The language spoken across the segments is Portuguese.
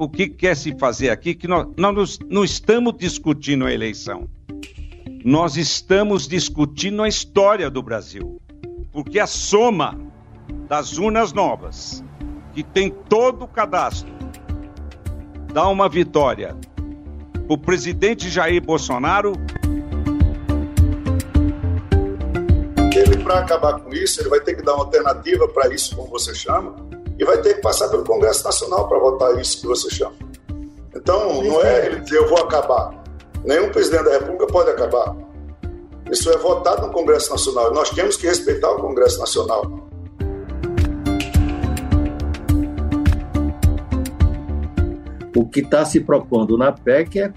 o que quer se fazer aqui, que nós, nós não estamos discutindo a eleição. Nós estamos discutindo a história do Brasil. Porque a soma das urnas novas, que tem todo o cadastro, dá uma vitória. O presidente Jair Bolsonaro. Ele, para acabar com isso, ele vai ter que dar uma alternativa para isso, como você chama, e vai ter que passar pelo Congresso Nacional para votar isso que você chama. Então, não é ele dizer eu vou acabar. Nenhum presidente da República pode acabar. Isso é votado no Congresso Nacional. Nós temos que respeitar o Congresso Nacional. O que está se propondo na PEC é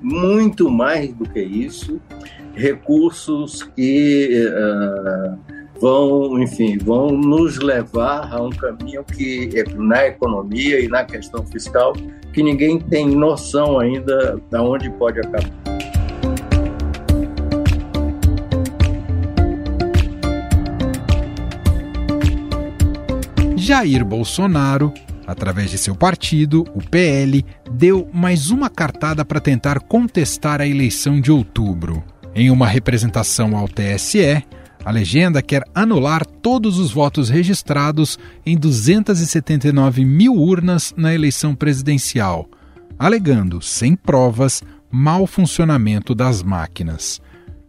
muito mais do que isso, recursos que uh, vão, enfim, vão nos levar a um caminho que na economia e na questão fiscal que ninguém tem noção ainda de onde pode acabar. Jair Bolsonaro, através de seu partido, o PL, deu mais uma cartada para tentar contestar a eleição de outubro. Em uma representação ao TSE, a legenda quer anular todos os votos registrados em 279 mil urnas na eleição presidencial, alegando, sem provas, mau funcionamento das máquinas.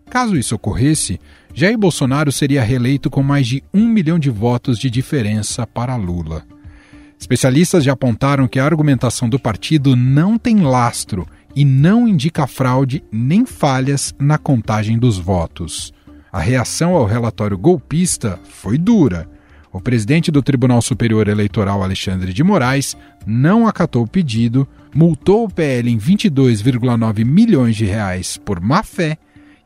Caso isso ocorresse, Jair Bolsonaro seria reeleito com mais de um milhão de votos de diferença para Lula. Especialistas já apontaram que a argumentação do partido não tem lastro e não indica fraude nem falhas na contagem dos votos. A reação ao relatório golpista foi dura. O presidente do Tribunal Superior Eleitoral, Alexandre de Moraes, não acatou o pedido, multou o PL em 22,9 milhões de reais por má fé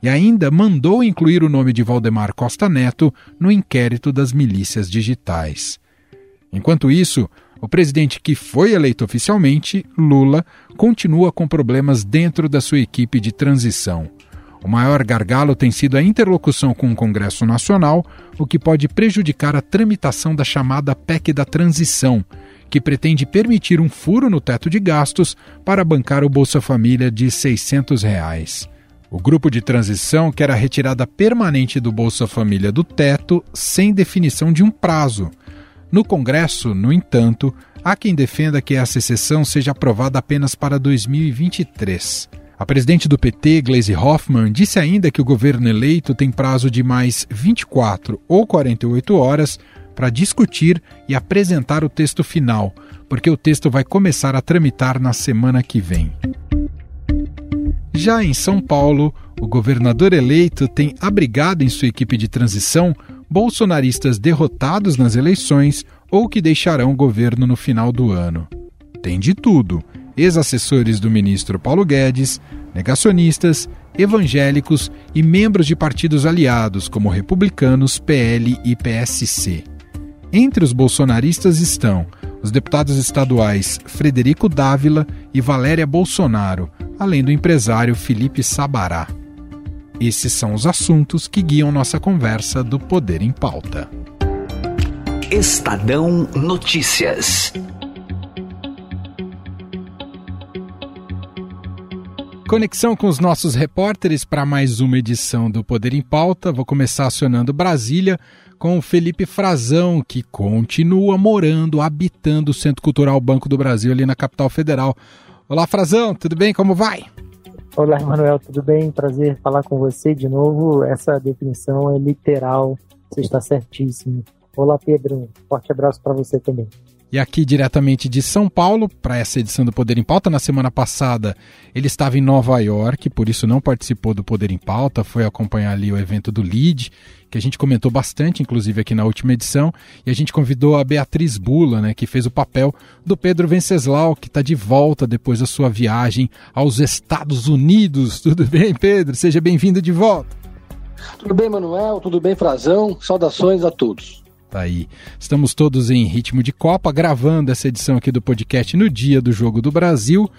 e ainda mandou incluir o nome de Valdemar Costa Neto no inquérito das milícias digitais. Enquanto isso, o presidente que foi eleito oficialmente, Lula, continua com problemas dentro da sua equipe de transição. O maior gargalo tem sido a interlocução com o Congresso Nacional, o que pode prejudicar a tramitação da chamada PEC da Transição, que pretende permitir um furo no teto de gastos para bancar o Bolsa Família de 600 reais. O grupo de transição quer a retirada permanente do Bolsa Família do teto sem definição de um prazo. No Congresso, no entanto, há quem defenda que essa exceção seja aprovada apenas para 2023. A presidente do PT, Gleisi Hoffmann, disse ainda que o governo eleito tem prazo de mais 24 ou 48 horas para discutir e apresentar o texto final, porque o texto vai começar a tramitar na semana que vem. Já em São Paulo, o governador eleito tem abrigado em sua equipe de transição bolsonaristas derrotados nas eleições ou que deixarão o governo no final do ano. Tem de tudo ex-assessores do ministro Paulo Guedes, negacionistas, evangélicos e membros de partidos aliados como republicanos, PL e PSC. Entre os bolsonaristas estão os deputados estaduais Frederico Dávila e Valéria Bolsonaro, além do empresário Felipe Sabará. Esses são os assuntos que guiam nossa conversa do Poder em Pauta. Estadão Notícias. Conexão com os nossos repórteres para mais uma edição do Poder em Pauta. Vou começar acionando Brasília com o Felipe Frazão, que continua morando, habitando o Centro Cultural Banco do Brasil ali na capital federal. Olá, Frazão, tudo bem? Como vai? Olá, Emanuel, tudo bem? Prazer falar com você de novo. Essa definição é literal, você está certíssimo. Olá, Pedro. Forte abraço para você também. E aqui diretamente de São Paulo, para essa edição do Poder em Pauta, na semana passada ele estava em Nova York, por isso não participou do Poder em Pauta, foi acompanhar ali o evento do LEAD, que a gente comentou bastante, inclusive aqui na última edição, e a gente convidou a Beatriz Bula, né, que fez o papel do Pedro Venceslau, que está de volta depois da sua viagem aos Estados Unidos. Tudo bem, Pedro? Seja bem-vindo de volta. Tudo bem, Manuel? Tudo bem, Frazão? Saudações a todos. Tá aí. Estamos todos em ritmo de Copa, gravando essa edição aqui do podcast no dia do Jogo do Brasil.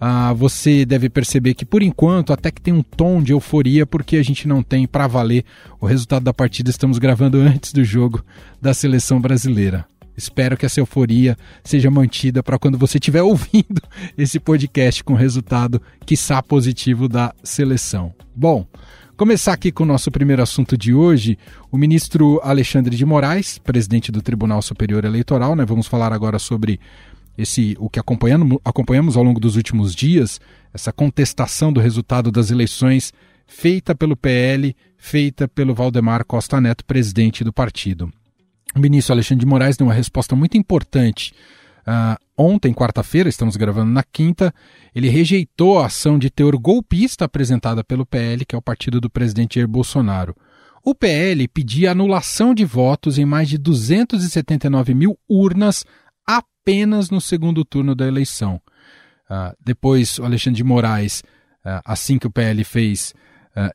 Ah, você deve perceber que, por enquanto, até que tem um tom de euforia, porque a gente não tem para valer o resultado da partida. Estamos gravando antes do jogo da seleção brasileira. espero que essa euforia seja mantida para quando você estiver ouvindo esse podcast com resultado, quiçá positivo da seleção. Bom, começar aqui com o nosso primeiro assunto de hoje, o ministro Alexandre de Moraes, presidente do Tribunal Superior Eleitoral, né? Vamos falar agora sobre esse o que acompanhamos, acompanhamos ao longo dos últimos dias, essa contestação do resultado das eleições feita pelo PL, feita pelo Valdemar Costa Neto, presidente do partido. O ministro Alexandre de Moraes deu uma resposta muito importante. Uh, ontem, quarta-feira, estamos gravando na quinta, ele rejeitou a ação de teor golpista apresentada pelo PL, que é o partido do presidente Jair Bolsonaro. O PL pedia anulação de votos em mais de 279 mil urnas apenas no segundo turno da eleição. Uh, depois, o Alexandre de Moraes, uh, assim que o PL fez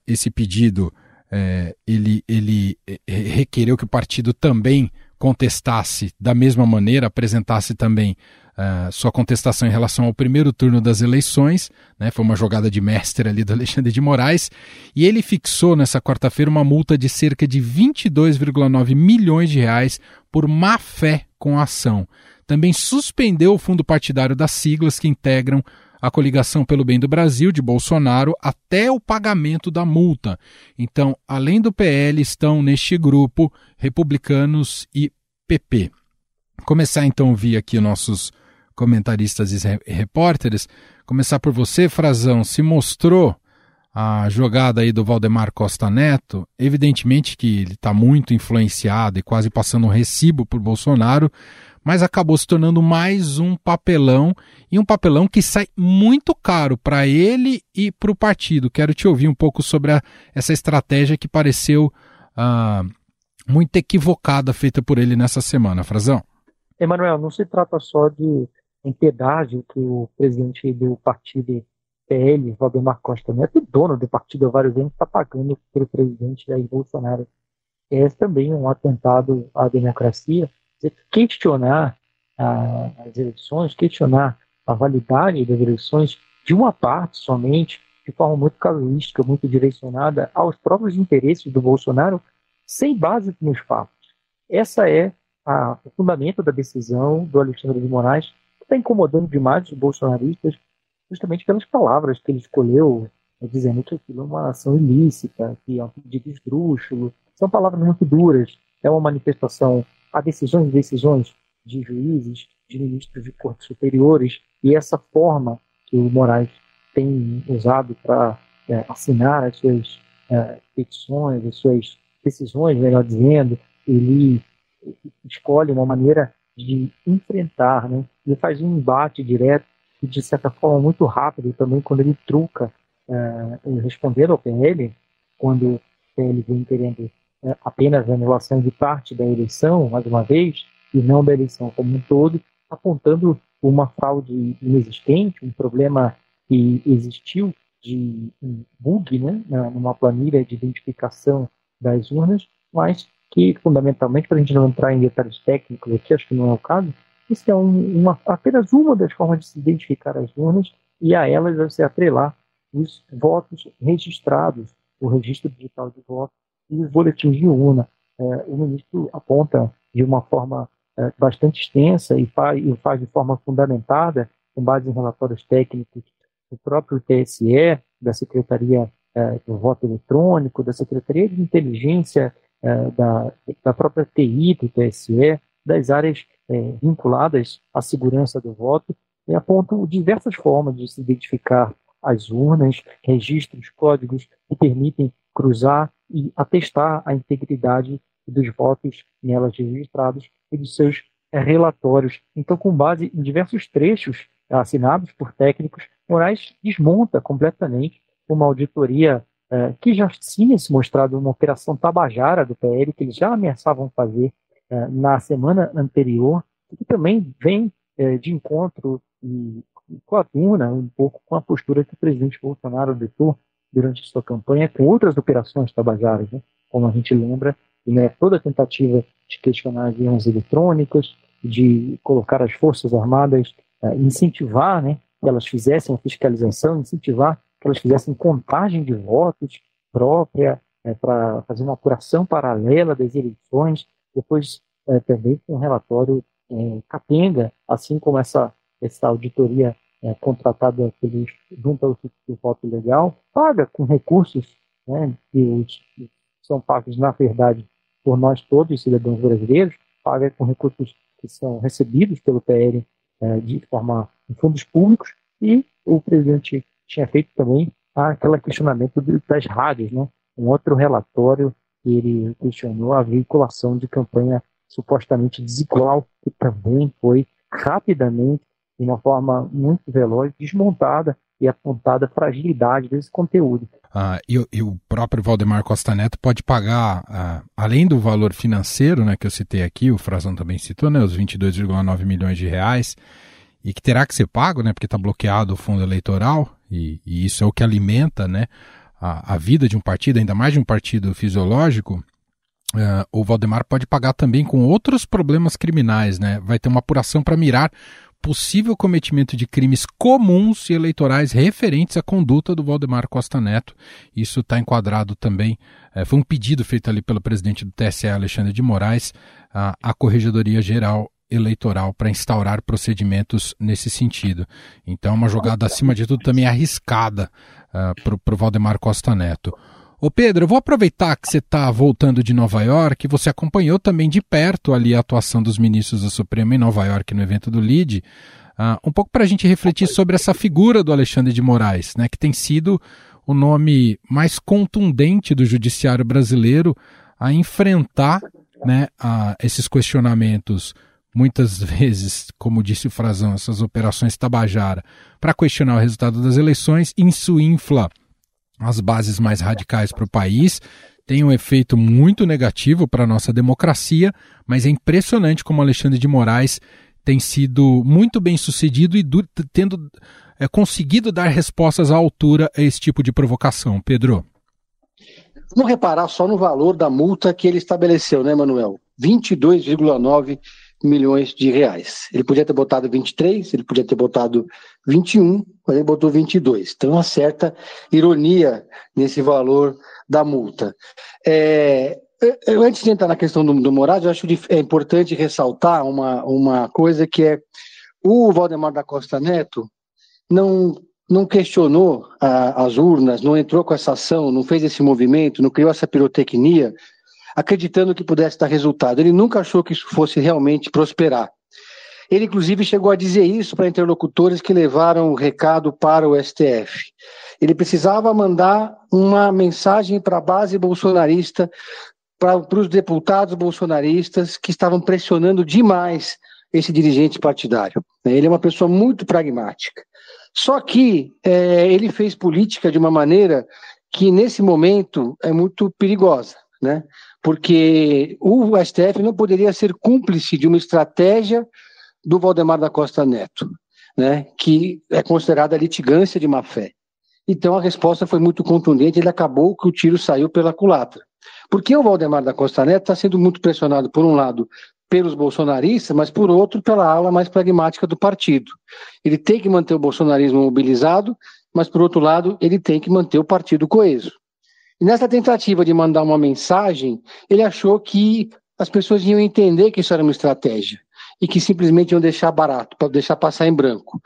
esse pedido, uh, ele, ele eh, requereu que o partido também contestasse da mesma maneira, apresentasse também uh, sua contestação em relação ao primeiro turno das eleições, né, foi uma jogada de mestre ali do Alexandre de Moraes, e ele fixou nessa quarta-feira uma multa de cerca de 22,9 milhões de reais por má fé com a ação. Também suspendeu o fundo partidário das siglas que integram a coligação pelo bem do Brasil de Bolsonaro até o pagamento da multa. Então, além do PL, estão neste grupo republicanos e PP. Começar então a ouvir aqui nossos comentaristas e repórteres. Começar por você, Frazão. Se mostrou a jogada aí do Valdemar Costa Neto, evidentemente que ele está muito influenciado e quase passando um recibo por Bolsonaro, mas acabou se tornando mais um papelão e um papelão que sai muito caro para ele e para o partido. Quero te ouvir um pouco sobre a, essa estratégia que pareceu ah, muito equivocada feita por ele nessa semana, Frazão. Emanuel, não se trata só de pedágio que o presidente do partido PL, Valdemar Costa Neto, dono do partido há vários anos, está pagando pelo presidente Jair Bolsonaro. É também um atentado à democracia questionar ah, as eleições, questionar a validade das eleições de uma parte somente, de forma muito casuística, muito direcionada aos próprios interesses do Bolsonaro, sem base nos fatos. Essa é a, o fundamento da decisão do Alexandre de Moraes, que está incomodando demais os bolsonaristas, justamente pelas palavras que ele escolheu, né, dizendo que aquilo é uma ação ilícita, que é um pedido esdrúxulo. São palavras muito duras, é uma manifestação há decisões e decisões de juízes, de ministros de cortes superiores, e essa forma que o Moraes tem usado para é, assinar as suas é, petições, as suas decisões, melhor dizendo, ele escolhe uma maneira de enfrentar, né? ele faz um embate direto e, de certa forma, muito rápido também, quando ele truca, é, respondendo ao PL, quando o PL vem querendo apenas a anulação de parte da eleição, mais uma vez, e não da eleição como um todo, apontando uma fraude inexistente, um problema que existiu de um bug né, numa planilha de identificação das urnas, mas que, fundamentalmente, para a gente não entrar em detalhes técnicos aqui, acho que não é o caso, isso é um, uma, apenas uma das formas de se identificar as urnas e a elas vai se atrelar os votos registrados, o registro digital de votos e os boletins de urna. É, o ministro aponta de uma forma é, bastante extensa e faz, e faz de forma fundamentada, com base em relatórios técnicos do próprio TSE, da Secretaria é, do Voto Eletrônico, da Secretaria de Inteligência, é, da, da própria TI do TSE, das áreas é, vinculadas à segurança do voto, e apontam diversas formas de se identificar as urnas, registros, códigos que permitem cruzar e atestar a integridade dos votos nelas registrados e dos seus é, relatórios. Então, com base em diversos trechos assinados por técnicos, Moraes desmonta completamente uma auditoria é, que já tinha se mostrado uma operação tabajara do PL, que eles já ameaçavam fazer é, na semana anterior, e que também vem de encontro e coaduna um pouco com a postura que o presidente Bolsonaro adotou durante sua campanha com outras operações tabajaras, né? como a gente lembra, né, toda a tentativa de questionar as urnas eletrônicas, de colocar as Forças Armadas, uh, incentivar né, que elas fizessem a fiscalização, incentivar que elas fizessem contagem de votos própria, é, para fazer uma apuração paralela das eleições, depois é, também com um relatório é, capenga, assim como essa, essa auditoria é, contratada pelos, junto ao Instituto Voto Legal, paga com recursos né, que são pagos, na verdade, por nós todos, cidadãos brasileiros, paga com recursos que são recebidos pelo PL é, de forma em fundos públicos, e o presidente tinha feito também aquele questionamento das rádios, né? um outro relatório que ele questionou a veiculação de campanha supostamente desigual, que também foi rapidamente, de uma forma muito veloz, desmontada e apontada a fragilidade desse conteúdo. Ah, e, e, o próprio Valdemar Costa Neto pode pagar, ah, além do valor financeiro né, que eu citei aqui, o Frazão também citou, né, os 22,9 milhões de reais, e que terá que ser pago, né, porque está bloqueado o fundo eleitoral, e, e, isso é o que alimenta né, a, a, vida de um partido, ainda mais de um partido fisiológico, Uh, o Valdemar pode pagar também com outros problemas criminais, né? Vai ter uma apuração para mirar possível cometimento de crimes comuns e eleitorais referentes à conduta do Valdemar Costa Neto. Isso está enquadrado também, é, foi um pedido feito ali pelo presidente do TSE, Alexandre de Moraes, à, à Corregedoria Geral Eleitoral para instaurar procedimentos nesse sentido. Então, é uma jogada, acima de tudo, também arriscada uh, para o Valdemar Costa Neto. Ô Pedro, eu vou aproveitar que você está voltando de Nova York, você acompanhou também de perto ali a atuação dos ministros da Suprema em Nova York no evento do LIDE, uh, um pouco para a gente refletir sobre essa figura do Alexandre de Moraes, né, que tem sido o nome mais contundente do judiciário brasileiro a enfrentar né, a esses questionamentos muitas vezes, como disse o Frazão, essas operações Tabajara, para questionar o resultado das eleições, isso infla as bases mais radicais para o país, tem um efeito muito negativo para a nossa democracia, mas é impressionante como Alexandre de Moraes tem sido muito bem sucedido e tendo é, conseguido dar respostas à altura a esse tipo de provocação. Pedro. Vamos reparar só no valor da multa que ele estabeleceu, né, Manuel? 22,9 milhões de reais. Ele podia ter botado 23, ele podia ter botado 21, mas ele botou 22. Então, uma certa ironia nesse valor da multa. É, antes de entrar na questão do, do Moraes, eu acho é importante ressaltar uma, uma coisa que é o Valdemar da Costa Neto não não questionou a, as urnas, não entrou com essa ação, não fez esse movimento, não criou essa pirotecnia acreditando que pudesse dar resultado. Ele nunca achou que isso fosse realmente prosperar. Ele, inclusive, chegou a dizer isso para interlocutores que levaram o recado para o STF. Ele precisava mandar uma mensagem para a base bolsonarista, para, os deputados bolsonaristas que estavam pressionando demais esse dirigente partidário. Ele é uma pessoa muito pragmática. Só que é, ele fez política de uma maneira que, nesse momento, é muito perigosa. Né? porque o STF não poderia ser cúmplice de uma estratégia do Valdemar da Costa Neto, né, que é considerada litigância de má-fé. Então a resposta foi muito contundente, ele acabou que o tiro saiu pela culatra. Porque o Valdemar da Costa Neto está sendo muito pressionado, por um lado, pelos bolsonaristas, mas por outro, pela ala mais pragmática do partido. Ele tem que manter o bolsonarismo mobilizado, mas por outro lado, ele tem que manter o partido coeso. E nessa tentativa de mandar uma mensagem, ele achou que as pessoas iam entender que isso era uma estratégia e que simplesmente iam deixar barato, para deixar passar em branco.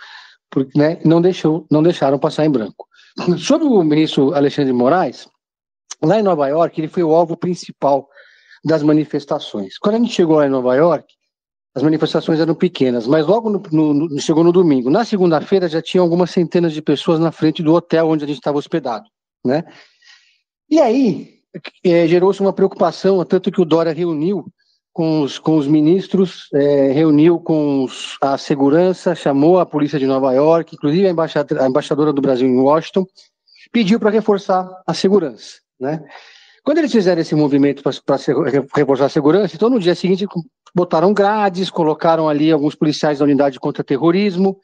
Porque, né, não, deixou, não deixaram passar em branco. Sobre o ministro Alexandre de Moraes, lá em Nova York, ele foi o alvo principal das manifestações. Quando a gente chegou lá em Nova York, as manifestações eram pequenas, mas logo no, no, no, chegou no domingo. Na segunda-feira já tinha algumas centenas de pessoas na frente do hotel onde a gente estava hospedado, né? E aí é, gerou-se uma preocupação, tanto que o Dória reuniu com os, com os ministros, é, reuniu com os, a segurança, chamou a polícia de Nova York, inclusive a embaixadora, a embaixadora do Brasil em Washington, pediu para reforçar a segurança. Né? Quando eles fizeram esse movimento para reforçar a segurança, então no dia seguinte botaram grades, colocaram ali alguns policiais da unidade contra terrorismo,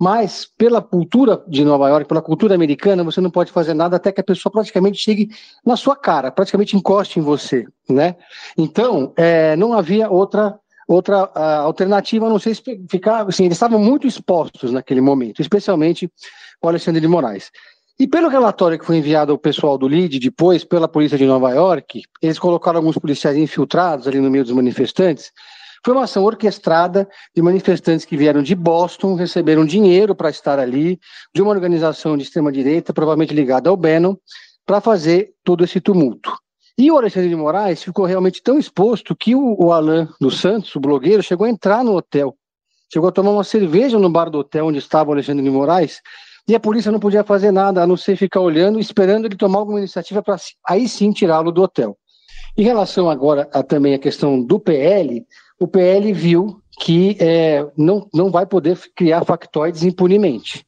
mas pela cultura de Nova York, pela cultura americana, você não pode fazer nada até que a pessoa praticamente chegue na sua cara, praticamente encoste em você, né? Então, é, não havia outra outra uh, alternativa a não ser ficar, assim, eles estavam muito expostos naquele momento, especialmente o Alexandre de Moraes. E pelo relatório que foi enviado ao pessoal do LID, depois pela polícia de Nova York, eles colocaram alguns policiais infiltrados ali no meio dos manifestantes, Foi uma ação orquestrada de manifestantes que vieram de Boston, receberam dinheiro para estar ali, de uma organização de extrema-direita, provavelmente ligada ao Bannon, para fazer todo esse tumulto. E o Alexandre de Moraes ficou realmente tão exposto que o, Alain dos Santos, o blogueiro, chegou a entrar no hotel. Chegou a tomar uma cerveja no bar do hotel onde estava o Alexandre de Moraes, e a polícia não podia fazer nada, a não ser ficar olhando, esperando ele tomar alguma iniciativa para aí sim tirá-lo do hotel. Em relação agora a, também à questão do PL, o PL viu que é, não, não vai poder criar factoides impunemente.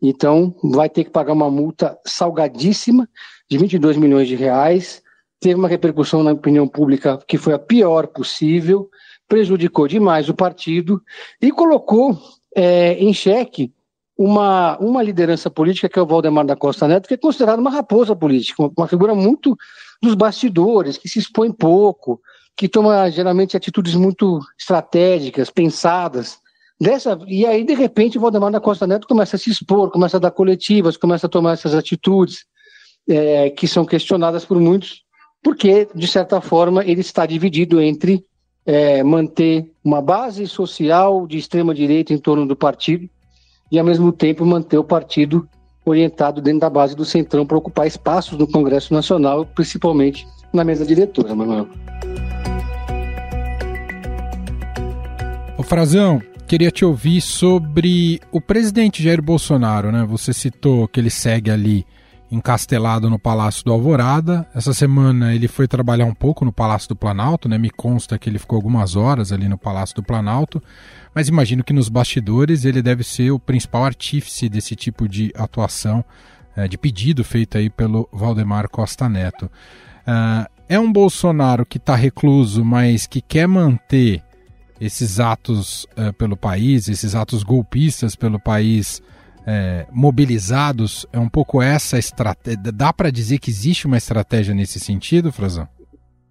Então, vai ter que pagar uma multa salgadíssima de 22 milhões de reais. Teve uma repercussão na opinião pública que foi a pior possível, prejudicou demais o partido e colocou é, em xeque uma, uma liderança política, que é o Valdemar da Costa Neto, que é considerado uma raposa política, uma, uma figura muito dos bastidores, que se expõe pouco, que toma geralmente atitudes muito estratégicas, pensadas. Dessa, e aí, de repente, o Valdemar da Costa Neto começa a se expor, começa a dar coletivas, começa a tomar essas atitudes é, que são questionadas por muitos, porque, de certa forma, ele está dividido entre é, manter uma base social de extrema-direita em torno do partido e, ao mesmo tempo, manter o partido orientado dentro da base do Centrão para ocupar espaços no Congresso Nacional, principalmente na mesa diretora, Manuel. Frazão, queria te ouvir sobre o presidente Jair Bolsonaro, né? Você citou que ele segue ali encastelado no Palácio do Alvorada. Essa semana ele foi trabalhar um pouco no Palácio do Planalto, né? Me consta que ele ficou algumas horas ali no Palácio do Planalto, mas imagino que nos bastidores ele deve ser o principal artífice desse tipo de atuação, é, de pedido feito aí pelo Valdemar Costa Neto. Uh, é um Bolsonaro que está recluso, mas que quer manter esses atos uh, pelo país, esses atos golpistas pelo país é, mobilizados, é um pouco essa estratégia. Dá para dizer que existe uma estratégia nesse sentido, Frazão?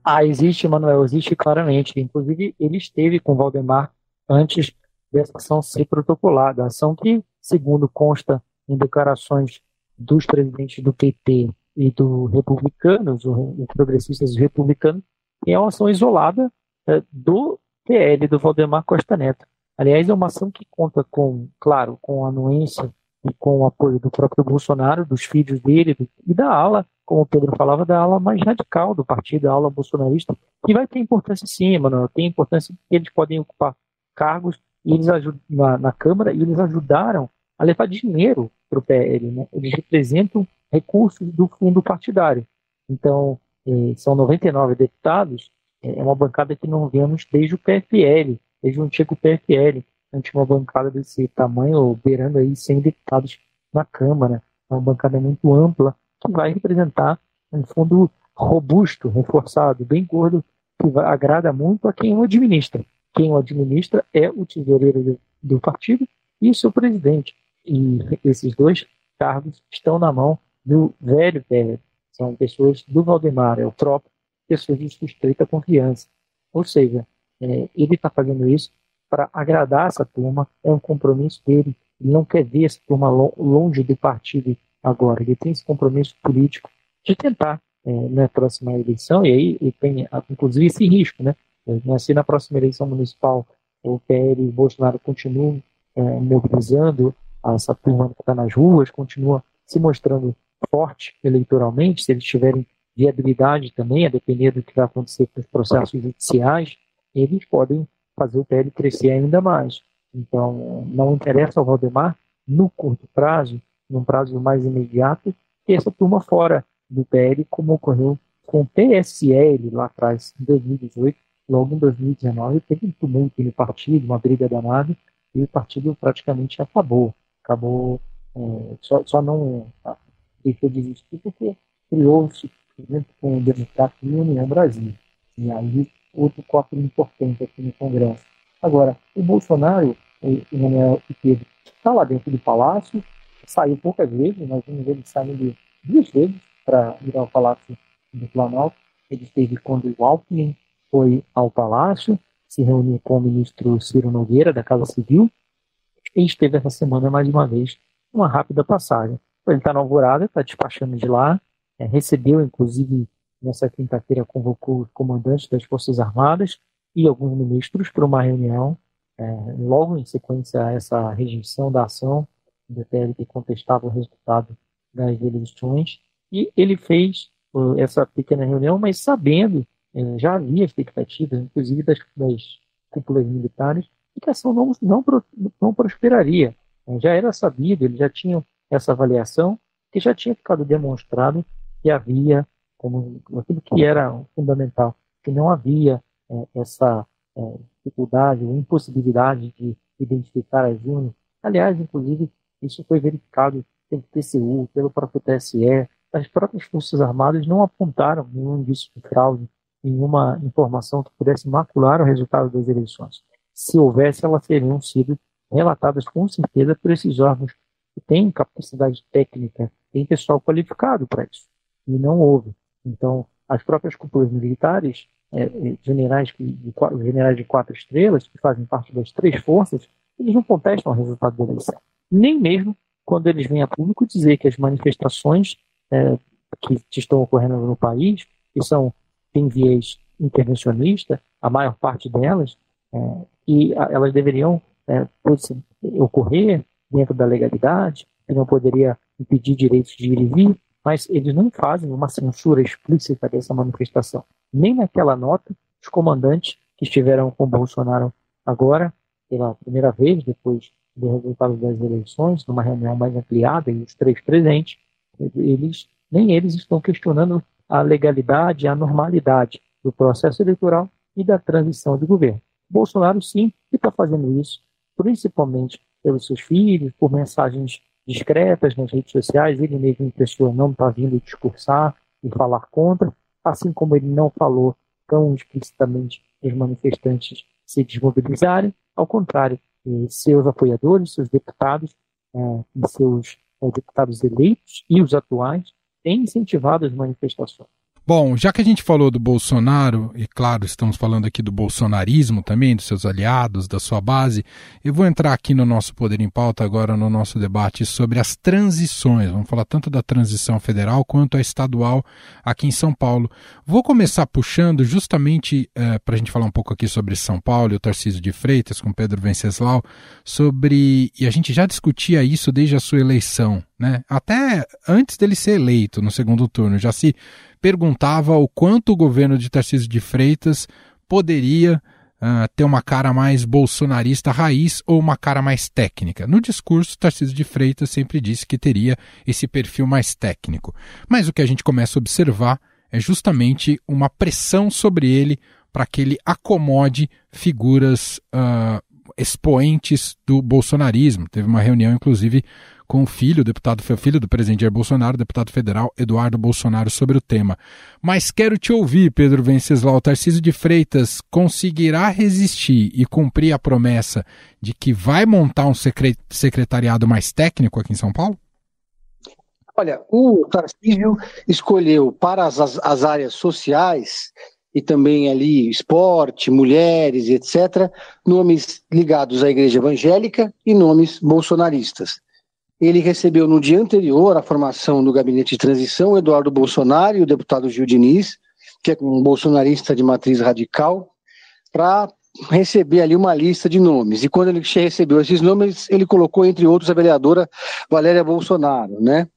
Ah, existe, Manuel, existe claramente. Inclusive, ele esteve com Valdemar antes dessa ação ser protocolada. Ação que, segundo consta em declarações dos presidentes do PT e do republicanos, os progressistas republicanos, é uma ação isolada é, do PL, do Valdemar Costa Neto. Aliás, é uma ação que conta com, claro, com a anuência e com o apoio do próprio Bolsonaro, dos filhos dele e da ala, como o Pedro falava, da ala mais radical do partido, a ala bolsonarista, que vai ter importância sim, mano, tem importância porque eles podem ocupar cargos e eles na, na Câmara e eles ajudaram a levar dinheiro para o PL, né? Eles representam recursos do fundo partidário. Então, eh, são 99 deputados, é uma bancada que não vemos desde o PFL, desde o antigo PFL ante uma bancada desse tamanho, beirando aí 100 deputados na Câmara. É uma bancada muito ampla que vai representar um fundo robusto, reforçado, bem gordo, que agrada muito a quem o administra. Quem o administra é o tesoureiro do, do partido e o seu presidente. E esses dois cargos estão na mão do velho PL. São pessoas do Valdemar, é o próprio, pessoas de suspeita confiança. Ou seja, é, ele está fazendo isso para agradar essa turma, é um compromisso dele. Ele não quer ver essa turma longe do partido agora. Ele tem esse compromisso político de tentar, é, na próxima eleição, e aí ele tem, inclusive, esse risco, né? É, se na próxima eleição municipal o PL e o Bolsonaro continuam é, mobilizando essa turma que está nas ruas, continua se mostrando forte eleitoralmente, se eles tiverem viabilidade também, a depender do que vai acontecer com os processos judiciais, eles podem fazer o PL crescer ainda mais. Então, não interessa ao Valdemar, no curto prazo, num prazo mais imediato, ter essa turma fora do PL, como ocorreu com o PSL lá atrás, em 2018, logo em 2019, teve um tumulto no partido, uma briga danada, e o partido praticamente acabou. Acabou, é, só, só não ah, deixou de existir porque criou-se, junto com o Democrata e União Brasil. E aí outro corpo importante aqui no Congresso. Agora, o Bolsonaro, o Manuel Pedro, está lá dentro do palácio, saiu poucas vezes, nós vimos ele saindo duas vezes para ir ao Palácio do Planalto. Ele esteve quando o Alckmin foi ao Palácio, se reuniu com o ministro Ciro Nogueira, da Casa Civil, e esteve essa semana mais uma vez uma rápida passagem. Ele está na alvorada, está despachando de lá, é, recebeu inclusive nessa quinta-feira convocou os comandantes das Forças Armadas e alguns ministros para uma reunião, é, logo em sequência a essa rejeição da ação do PL que contestava o resultado das eleições, e ele fez uh, essa pequena reunião, mas sabendo, é, já havia expectativas, inclusive das, das cúpulas militares, de que a ação não, não, não prosperaria. É, já era sabido, eles já tinham essa avaliação, que já tinha ficado demonstrado que havia, como aquilo que era fundamental, que não havia é, essa é, dificuldade ou impossibilidade de identificar as urnas. Aliás, inclusive, isso foi verificado pelo TCU, pelo próprio TSE, as próprias Forças Armadas não apontaram nenhum indício de fraude, nenhuma informação que pudesse macular o resultado das eleições. Se houvesse, elas teriam sido relatadas com certeza por esses órgãos que têm capacidade técnica, tem pessoal qualificado para isso. E não houve. Então, as próprias cúpulas militares, é, é generais, de, de, generais de quatro estrelas, que fazem parte das três forças, eles não contestam o resultado da eleição. Nem mesmo quando eles vêm a público dizer que as manifestações é, que estão ocorrendo no país, que são, têm viés intervencionista, a maior parte delas, é, e a, elas deveriam é, ocorrer dentro da legalidade, que não poderia impedir direitos de ir e vir, mas eles não fazem uma censura explícita dessa manifestação. Nem naquela nota, os comandantes que estiveram com Bolsonaro agora, pela primeira vez, depois do resultado das eleições, numa reunião mais ampliada, e os três presentes, eles, nem eles estão questionando a legalidade, a normalidade do processo eleitoral e da transição de governo. Bolsonaro, sim, está fazendo isso, principalmente pelos seus filhos, por mensagens discretas nas redes sociais, ele mesmo em pessoa não está vindo discursar e falar contra, assim como ele não falou tão explicitamente os manifestantes se desmobilizarem, ao contrário, seus apoiadores, seus deputados é, e seus é, deputados eleitos e os atuais têm incentivado as manifestações. Bom, já que a gente falou do Bolsonaro, e claro, estamos falando aqui do bolsonarismo também, dos seus aliados, da sua base, eu vou entrar aqui no nosso Poder em Pauta agora no nosso debate sobre as transições. Vamos falar tanto da transição federal quanto a estadual aqui em São Paulo. Vou começar puxando justamente é, para a gente falar um pouco aqui sobre São Paulo e o Tarcísio de Freitas com Pedro Venceslau, sobre. E a gente já discutia isso desde a sua eleição, né? Até antes dele ser eleito no segundo turno, já se perguntava o quanto o governo de Tarcísio de Freitas poderia uh, ter uma cara mais bolsonarista raiz ou uma cara mais técnica. No discurso, Tarcísio de Freitas sempre disse que teria esse perfil mais técnico. Mas o que a gente começa a observar é justamente uma pressão sobre ele para que ele acomode figuras uh, expoentes do bolsonarismo. Teve uma reunião, inclusive, com o filho, o deputado filho do presidente Jair Bolsonaro, deputado federal Eduardo Bolsonaro, sobre o tema. Mas quero te ouvir, Pedro Venceslau. Tarcísio de Freitas conseguirá resistir e cumprir a promessa de que vai montar um secretariado mais técnico aqui em São Paulo? Olha, o Tarcísio escolheu para as, as áreas sociais e também ali esporte, mulheres, etc., nomes ligados à igreja evangélica e nomes bolsonaristas. Ele recebeu no dia anterior à formação do gabinete de transição Eduardo Bolsonaro e o deputado Gil Diniz, que é um bolsonarista de matriz radical, para receber ali uma lista de nomes. E quando ele recebeu esses nomes, ele colocou, entre outros, a vereadora Valéria Bolsonaro, né?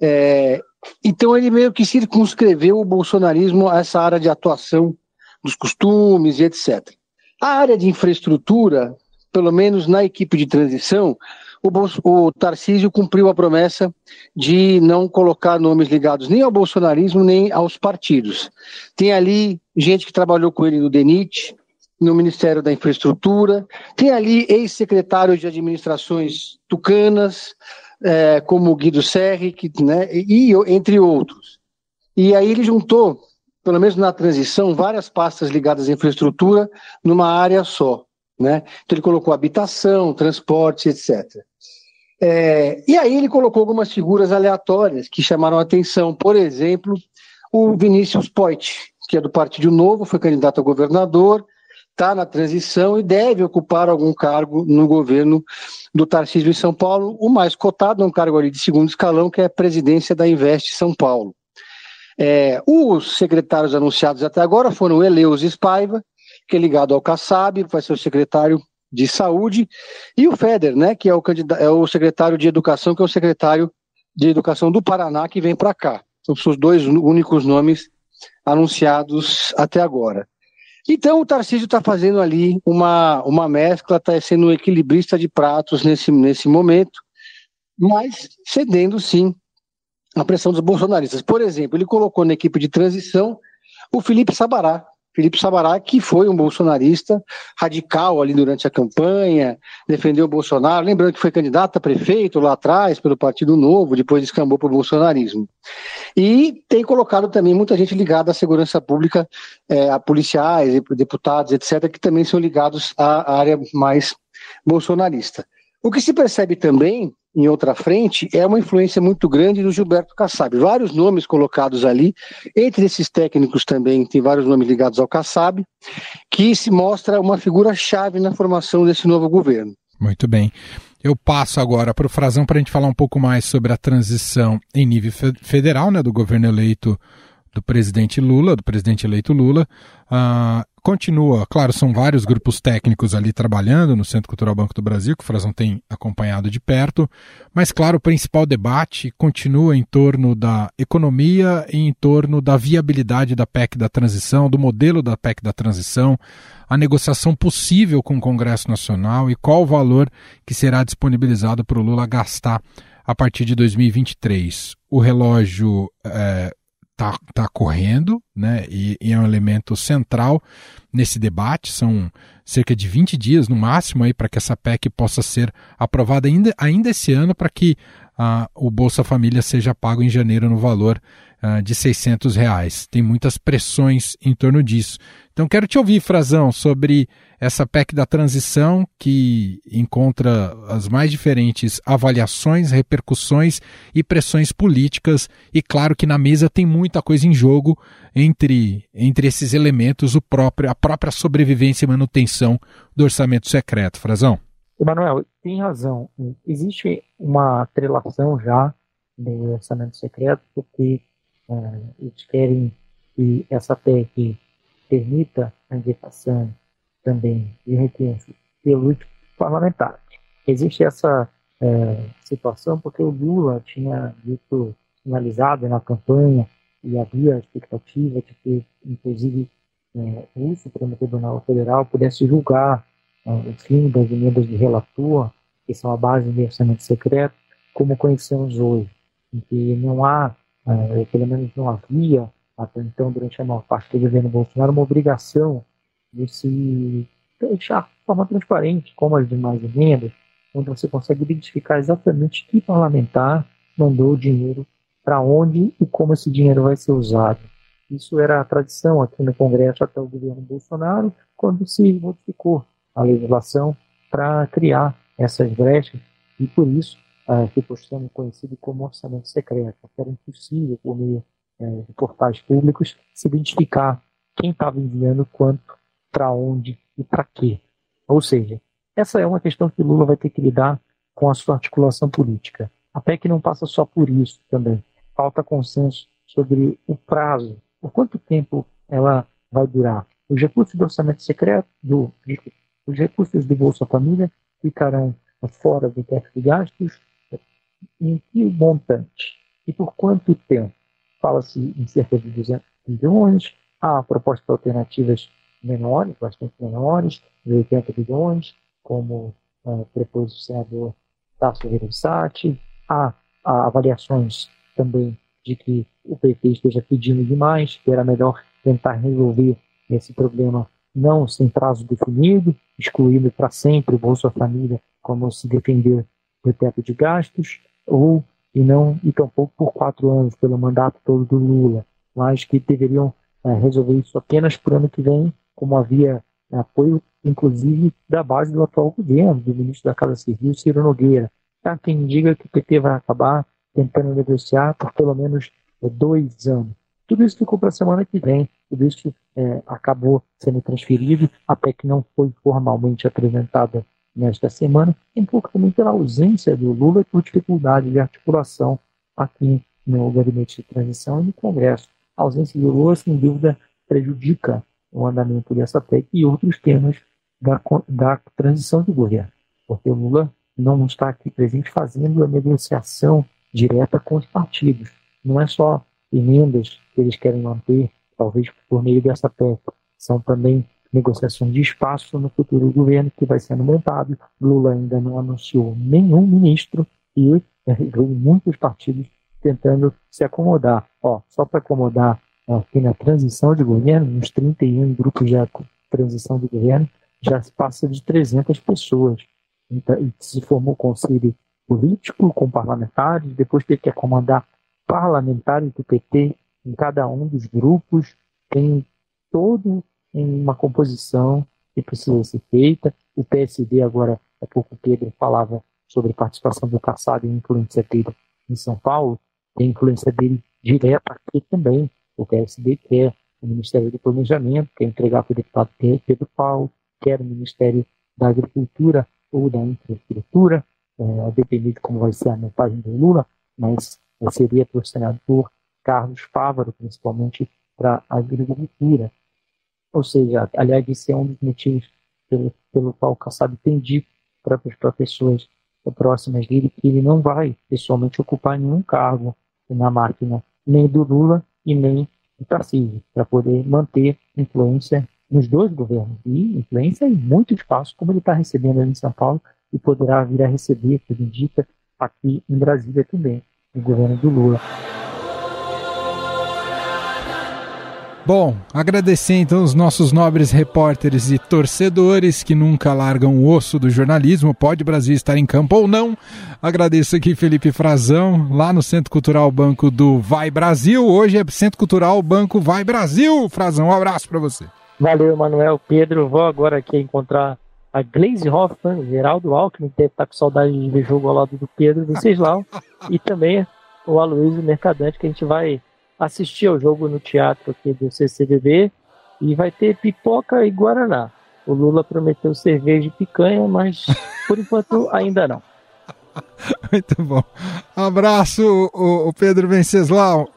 É, então ele meio que circunscreveu o bolsonarismo a essa área de atuação dos costumes e etc. A área de infraestrutura, pelo menos na equipe de transição, o, o Tarcísio cumpriu a promessa de não colocar nomes ligados nem ao bolsonarismo nem aos partidos. Tem ali gente que trabalhou com ele no DENIT, no Ministério da Infraestrutura, tem ali ex-secretários de administrações tucanas, é, como Guido Serri, que, né, e entre outros. E aí ele juntou, pelo menos na transição, várias pastas ligadas à infraestrutura numa área só. Né? Então ele colocou habitação, transporte, etc. É, e aí ele colocou algumas figuras aleatórias que chamaram a atenção. Por exemplo, o Vinícius Poit, que é do Partido Novo, foi candidato a governador, está na transição e deve ocupar algum cargo no governo do Tarcísio em São Paulo. O mais cotado é um cargo ali de segundo escalão, que é a presidência da Invest São Paulo. É, os secretários anunciados até agora foram Eleus Spaiva, que é ligado ao Kassab, vai ser o secretário de Saúde, e o Feder, né, que é o, é o secretário de Educação, que é o secretário de Educação do Paraná, que vem para cá. São os dois únicos nomes anunciados até agora. Então, o Tarcísio está fazendo ali uma, uma mescla, está sendo um equilibrista de pratos nesse, nesse momento, mas cedendo, sim, a pressão dos bolsonaristas. Por exemplo, ele colocou na equipe de transição o Felipe Sabará, Felipe Sabará, que foi um bolsonarista radical ali durante a campanha, defendeu o Bolsonaro, lembrando que foi candidato a prefeito lá atrás pelo Partido Novo, depois descambou para o bolsonarismo. E tem colocado também muita gente ligada à segurança pública, é, a policiais, deputados, etc., que também são ligados à área mais bolsonarista. O que se percebe também em outra frente é uma influência muito grande do Gilberto Kassab. Vários nomes colocados ali, entre esses técnicos também tem vários nomes ligados ao Kassab, que se mostra uma figura-chave na formação desse novo governo. Muito bem. Eu passo agora para o Frazão para a gente falar um pouco mais sobre a transição em nível federal, né, do governo eleito do presidente Lula, do presidente eleito Lula. Uh, continua, claro, são vários grupos técnicos ali trabalhando no Centro Cultural Banco do Brasil, que o Frazão tem acompanhado de perto, mas, claro, o principal debate continua em torno da economia e em torno da viabilidade da PEC da transição, do modelo da PEC da transição, a negociação possível com o Congresso Nacional e qual o valor que será disponibilizado para o Lula gastar a partir de 2023. O relógio é, está tá correndo, né? E, e, é um elemento central nesse debate. São cerca de 20 dias no máximo aí para que essa PEC possa ser aprovada ainda, ainda esse ano para que uh, o Bolsa Família seja pago em janeiro no valor uh, de 600 reais. Tem muitas pressões em torno disso. Então quero te ouvir, Frazão, sobre essa PEC da transição que encontra as mais diferentes avaliações, repercussões e pressões políticas. E claro que na mesa tem muita coisa em jogo entre, entre esses elementos, próprio, a própria sobrevivência e manutenção do orçamento secreto. Frazão. Emanuel, tem razão. Existe uma atrelação já do orçamento secreto, porque é, eles querem que essa PEC permita a indicação também de recursos pelos parlamentares. Existe essa é, situação porque o Lula tinha dito, sinalizado na campanha, e havia a expectativa de que, inclusive, é, o Supremo Tribunal Federal pudesse julgar o fim das emendas de relator, que são a base do orçamento secreto, como conhecemos hoje, em que não há, é, pelo menos não havia, até então, durante a maior parte do governo Bolsonaro, uma obrigação de se deixar de forma transparente, como as demais emendas, onde você consegue identificar exatamente que parlamentar mandou o dinheiro para onde e como esse dinheiro vai ser usado. Isso era a tradição aqui no Congresso até o governo Bolsonaro, quando se modificou a legislação para criar essas brechas e por isso uh, ficou sendo conhecido como orçamento secreto, era impossível por meio uh, de portais públicos se identificar quem estava enviando quanto, para onde e para quê. Ou seja, essa é uma questão que Lula vai ter que lidar com a sua articulação política. A PEC não passa só por isso também. Falta consenso sobre o prazo, por quanto tempo ela vai durar. Os recursos do orçamento secreto, do, os recursos do Bolsa Família ficarão fora do teto de gastos em que montante e por quanto tempo? Fala-se em cerca de 200 bilhões, há propostas alternativas menores, bastante menores, de 80 bilhões, como uh, propôs o senador Tasso Gereissati. Há, há avaliações também de que o PT esteja pedindo demais, que era melhor tentar resolver esse problema não sem prazo definido, excluindo para sempre o Bolsa Família como se depender do teto de gastos, ou e não e tampouco por quatro anos pelo mandato todo do Lula, mas que deveriam é, resolver isso apenas por ano que vem, como havia apoio, inclusive, da base do atual governo, do ministro da Casa Civil, Ciro Nogueira. Há quem diga que o PT vai acabar tentando negociar por pelo menos é, dois anos. Tudo isso ficou para a semana que vem, tudo isso é, acabou sendo transferido, a PEC não foi formalmente apresentada nesta semana, um pouco também pela ausência do Lula e por dificuldade de articulação aqui no gabinete de transição e no Congresso. A ausência do Lula, sem dúvida, prejudica o andamento dessa PEC e outros temas da, da transição de governo, porque o Lula não está aqui presente fazendo a negociação direta com os partidos. Não é só emendas que eles querem manter, talvez por meio dessa PEC, são também negociações de espaço no futuro governo que vai sendo montado. Lula ainda não anunciou nenhum ministro e muitos partidos tentando se acomodar. Ó, só para acomodar aqui na transição de governo, nos 31 grupos de transição de governo, já se passa de 300 pessoas. Então, se formou conselho político com parlamentares, depois teve que acomodar parlamentares do PT em cada um dos grupos, tem todo uma composição que precisa ser feita. O PSD agora, há pouco o Pedro falava sobre participação do Caçado e influência dele em São Paulo, tem influência dele direta aqui também. O PSD quer o Ministério do Planejamento, quer entregar para o deputado Pedro Paulo, quer o Ministério da Agricultura ou da Infraestrutura, é, a depender de como vai ser a montagem do Lula, mas seria para o senador Carlos Fávaro, principalmente para a agricultura. Ou seja, aliás, esse é um dos motivos pelo, pelo qual o Kassab tem dito para as pessoas próximas dele que ele não vai pessoalmente ocupar nenhum cargo na máquina, nem do Lula e nem do Tarcísio, para poder manter influência nos dois governos e influência em muito espaço, como ele está recebendo ali em São Paulo e poderá vir a receber, tudo indica, aqui em Brasília também, o governo do Lula. Bom, agradecer então os nossos nobres repórteres e torcedores que nunca largam o osso do jornalismo, pode Brasil estar em campo ou não. Agradeço aqui Felipe Frazão, lá no Centro Cultural Banco do Vai Brasil. Hoje é Centro Cultural Banco Vai Brasil. Frazão, um abraço para você. Valeu, Manuel. Pedro, vou agora aqui encontrar a Glaze Hoffman, Geraldo Alckmin, que deve estar com saudade de ver jogo ao lado do Pedro Venceslau, e também o Aloysio Mercadante, que a gente vai assistir ao jogo no teatro aqui do CCBB e vai ter pipoca e guaraná. O Lula prometeu cerveja e picanha, mas por enquanto ainda não. Muito bom. Abraço, o, Pedro Venceslau.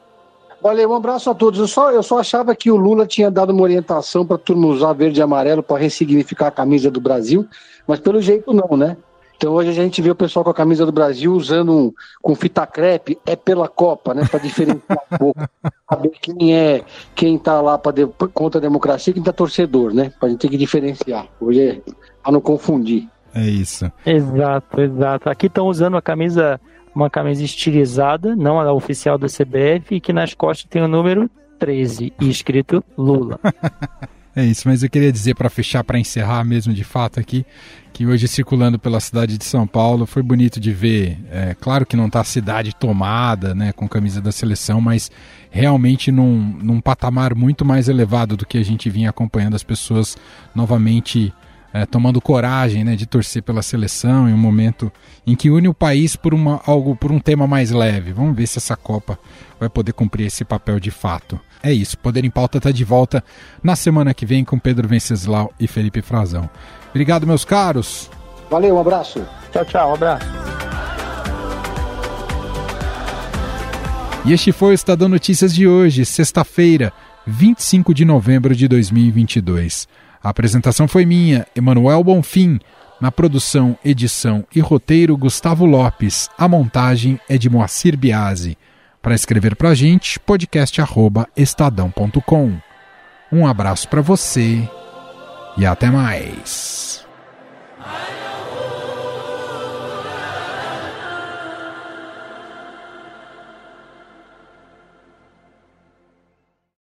Olha, um abraço a todos. Eu só, eu só achava que o Lula tinha dado uma orientação para turma usar verde e amarelo para ressignificar a camisa do Brasil, mas pelo jeito não, né? Então hoje a gente vê o pessoal com a camisa do Brasil usando um, com fita crepe, é pela Copa, né? Para diferenciar um pouco. Saber quem é, quem tá lá pra de, contra a democracia e quem tá torcedor, né? Pra gente ter que diferenciar. Hoje é para não confundir. É isso. Exato, exato. Aqui estão usando a camisa, uma camisa estilizada, não a oficial da CBF, e que nas costas tem o número 13 e escrito Lula. É isso, mas eu queria dizer para fechar, para encerrar mesmo de fato aqui, que hoje circulando pela cidade de São Paulo foi bonito de ver. É, claro que não está a cidade tomada, né, com camisa da seleção, mas realmente num, num patamar muito mais elevado do que a gente vinha acompanhando as pessoas novamente é, tomando coragem né, de torcer pela seleção em um momento em que une o país por, uma, algo, por um tema mais leve. Vamos ver se essa Copa vai poder cumprir esse papel de fato. É isso, Poder em Pauta está de volta na semana que vem com Pedro Venceslau e Felipe Frazão. Obrigado, meus caros. Valeu, um abraço. Tchau, tchau, um abraço. E este foi o Estadão Notícias de hoje, sexta-feira, 25 de novembro de 2022. A apresentação foi minha, Emanuel Bonfim. Na produção, edição e roteiro, Gustavo Lopes. A montagem é de Moacir Biasi. Para escrever para a gente, podcast@estadão.com. Um abraço para você e até mais.